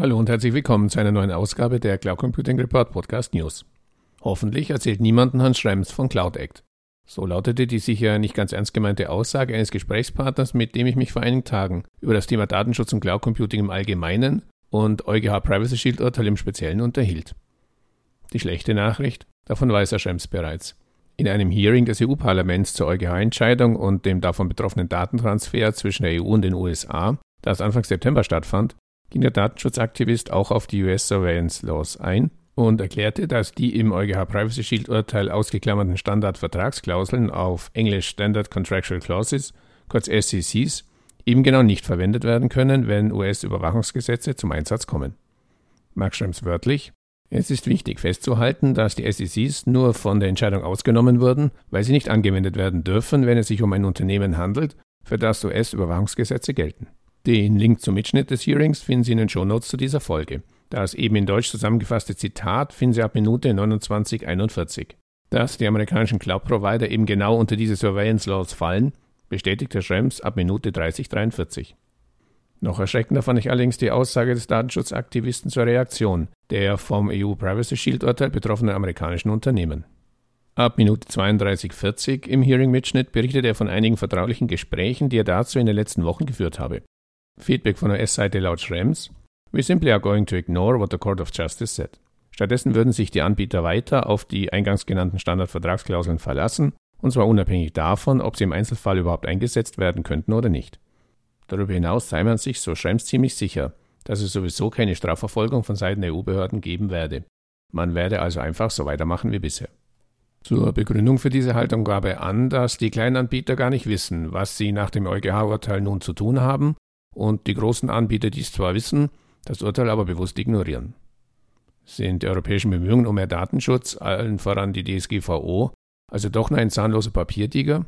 Hallo und herzlich willkommen zu einer neuen Ausgabe der Cloud Computing Report Podcast News. Hoffentlich erzählt niemanden Hans Schrems von Cloud Act. So lautete die sicher nicht ganz ernst gemeinte Aussage eines Gesprächspartners, mit dem ich mich vor einigen Tagen über das Thema Datenschutz und Cloud Computing im Allgemeinen und EuGH Privacy Shield Urteil im Speziellen unterhielt. Die schlechte Nachricht, davon weiß Herr Schrems bereits. In einem Hearing des EU-Parlaments zur EuGH-Entscheidung und dem davon betroffenen Datentransfer zwischen der EU und den USA, das Anfang September stattfand, ging der Datenschutzaktivist auch auf die US Surveillance Laws ein und erklärte, dass die im EuGH Privacy Shield Urteil ausgeklammerten Standardvertragsklauseln auf Englisch Standard Contractual Clauses, kurz SCCs, eben genau nicht verwendet werden können, wenn US-Überwachungsgesetze zum Einsatz kommen. Mark Schrems wörtlich, es ist wichtig festzuhalten, dass die SECs nur von der Entscheidung ausgenommen wurden, weil sie nicht angewendet werden dürfen, wenn es sich um ein Unternehmen handelt, für das US-Überwachungsgesetze gelten. Den Link zum Mitschnitt des Hearings finden Sie in den Shownotes zu dieser Folge. Das eben in Deutsch zusammengefasste Zitat finden Sie ab Minute 2941. Dass die amerikanischen Cloud-Provider eben genau unter diese Surveillance Laws fallen, bestätigt Herr Schrems ab Minute 3043. Noch erschreckender fand ich allerdings die Aussage des Datenschutzaktivisten zur Reaktion der vom EU Privacy Shield Urteil betroffenen amerikanischen Unternehmen. Ab Minute 32,40 im Hearing-Mitschnitt berichtet er von einigen vertraulichen Gesprächen, die er dazu in den letzten Wochen geführt habe. Feedback von der S-Seite laut Schrems: We simply are going to ignore what the Court of Justice said. Stattdessen würden sich die Anbieter weiter auf die eingangs genannten Standardvertragsklauseln verlassen, und zwar unabhängig davon, ob sie im Einzelfall überhaupt eingesetzt werden könnten oder nicht. Darüber hinaus sei man sich, so Schrems, ziemlich sicher, dass es sowieso keine Strafverfolgung von Seiten der EU-Behörden geben werde. Man werde also einfach so weitermachen wie bisher. Zur Begründung für diese Haltung gab er an, dass die kleinen Anbieter gar nicht wissen, was sie nach dem EuGH-Urteil nun zu tun haben und die großen Anbieter dies zwar wissen, das Urteil aber bewusst ignorieren. Sind die europäischen Bemühungen um mehr Datenschutz, allen voran die DSGVO, also doch nur ein zahnloser Papiertiger?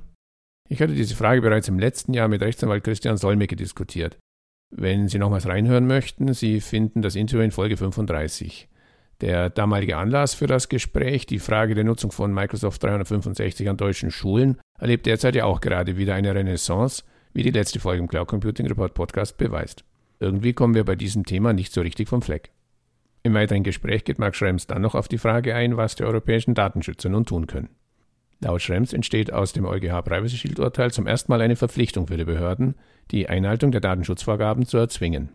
Ich hatte diese Frage bereits im letzten Jahr mit Rechtsanwalt Christian Solmecke diskutiert. Wenn Sie nochmals reinhören möchten, Sie finden das Interview in Folge 35. Der damalige Anlass für das Gespräch, die Frage der Nutzung von Microsoft 365 an deutschen Schulen, erlebt derzeit ja auch gerade wieder eine Renaissance, wie die letzte Folge im Cloud Computing Report Podcast beweist. Irgendwie kommen wir bei diesem Thema nicht so richtig vom Fleck. Im weiteren Gespräch geht Mark Schrems dann noch auf die Frage ein, was die europäischen Datenschützer nun tun können. Laut Schrems entsteht aus dem EuGH Privacy Shield Urteil zum ersten Mal eine Verpflichtung für die Behörden, die Einhaltung der Datenschutzvorgaben zu erzwingen.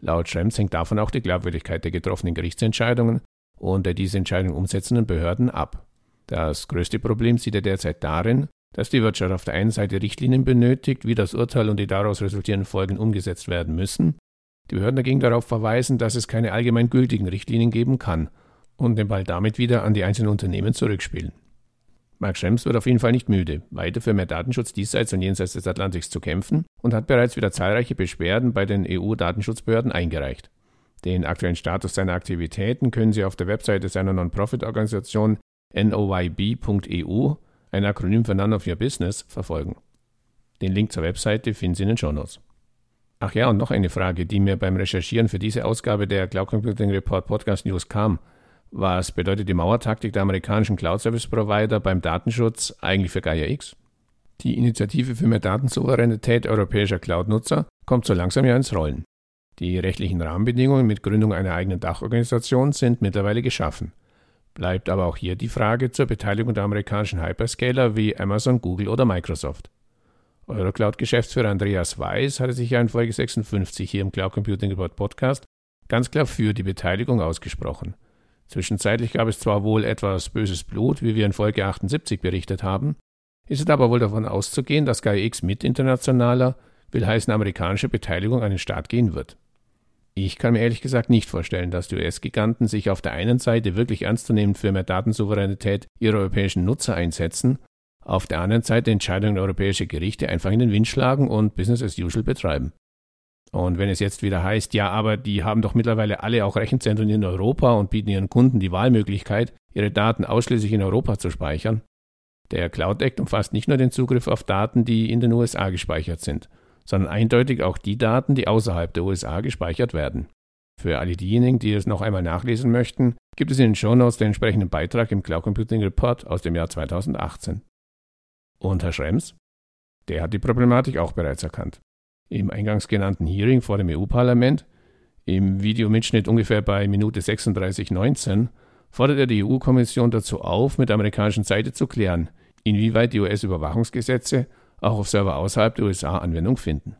Laut Schrems hängt davon auch die Glaubwürdigkeit der getroffenen Gerichtsentscheidungen und der diese Entscheidungen umsetzenden Behörden ab. Das größte Problem sieht er derzeit darin, dass die Wirtschaft auf der einen Seite Richtlinien benötigt, wie das Urteil und die daraus resultierenden Folgen umgesetzt werden müssen, die Behörden dagegen darauf verweisen, dass es keine allgemein gültigen Richtlinien geben kann und den Ball damit wieder an die einzelnen Unternehmen zurückspielen. Mark Schrems wird auf jeden Fall nicht müde, weiter für mehr Datenschutz diesseits und jenseits des Atlantiks zu kämpfen und hat bereits wieder zahlreiche Beschwerden bei den EU-Datenschutzbehörden eingereicht. Den aktuellen Status seiner Aktivitäten können Sie auf der Webseite seiner Non-Profit-Organisation noyb.eu ein Akronym für None of Your Business, verfolgen. Den Link zur Webseite finden Sie in den Shownotes. Ach ja, und noch eine Frage, die mir beim Recherchieren für diese Ausgabe der Cloud Computing Report Podcast News kam. Was bedeutet die Mauertaktik der amerikanischen Cloud Service Provider beim Datenschutz eigentlich für Gaia X? Die Initiative für mehr Datensouveränität europäischer Cloud-Nutzer kommt so langsam ja ins Rollen. Die rechtlichen Rahmenbedingungen mit Gründung einer eigenen Dachorganisation sind mittlerweile geschaffen. Bleibt aber auch hier die Frage zur Beteiligung der amerikanischen Hyperscaler wie Amazon, Google oder Microsoft. Eurocloud-Geschäftsführer Andreas Weiß hatte sich ja in Folge 56 hier im Cloud Computing Report Podcast ganz klar für die Beteiligung ausgesprochen. Zwischenzeitlich gab es zwar wohl etwas böses Blut, wie wir in Folge 78 berichtet haben, ist es aber wohl davon auszugehen, dass GaiaX mit internationaler, will heißen amerikanischer Beteiligung an den Start gehen wird. Ich kann mir ehrlich gesagt nicht vorstellen, dass die US-Giganten sich auf der einen Seite wirklich ernstzunehmend für mehr Datensouveränität ihrer europäischen Nutzer einsetzen, auf der anderen Seite Entscheidungen europäischer Gerichte einfach in den Wind schlagen und Business as usual betreiben. Und wenn es jetzt wieder heißt, ja, aber die haben doch mittlerweile alle auch Rechenzentren in Europa und bieten ihren Kunden die Wahlmöglichkeit, ihre Daten ausschließlich in Europa zu speichern. Der Cloud Act umfasst nicht nur den Zugriff auf Daten, die in den USA gespeichert sind, sondern eindeutig auch die Daten, die außerhalb der USA gespeichert werden. Für alle diejenigen, die es noch einmal nachlesen möchten, gibt es in den Shownotes den entsprechenden Beitrag im Cloud Computing Report aus dem Jahr 2018. Und Herr Schrems? Der hat die Problematik auch bereits erkannt. Im eingangs genannten Hearing vor dem EU-Parlament Im Videomitschnitt ungefähr bei Minute 36,19 fordert er die EU-Kommission dazu auf, mit der amerikanischen Seite zu klären, inwieweit die US-Überwachungsgesetze auch auf Server außerhalb der USA Anwendung finden.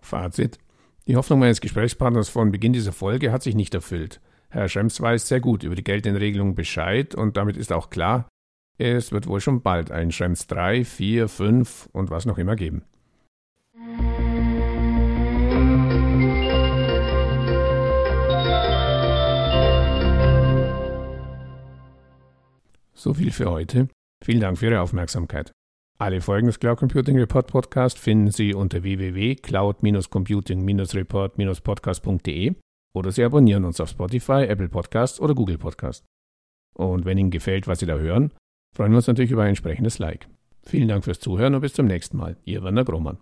Fazit. Die Hoffnung meines Gesprächspartners von Beginn dieser Folge hat sich nicht erfüllt. Herr Schrems weiß sehr gut über die geltenden Regelungen Bescheid und damit ist auch klar, es wird wohl schon bald ein Schrems 3, 4, 5 und was noch immer geben. So viel für heute. Vielen Dank für Ihre Aufmerksamkeit. Alle Folgen des Cloud Computing Report Podcast finden Sie unter www.cloud-computing-report-podcast.de oder Sie abonnieren uns auf Spotify, Apple Podcast oder Google Podcast. Und wenn Ihnen gefällt, was Sie da hören, freuen wir uns natürlich über ein entsprechendes Like. Vielen Dank fürs Zuhören und bis zum nächsten Mal. Ihr Werner Grohmann.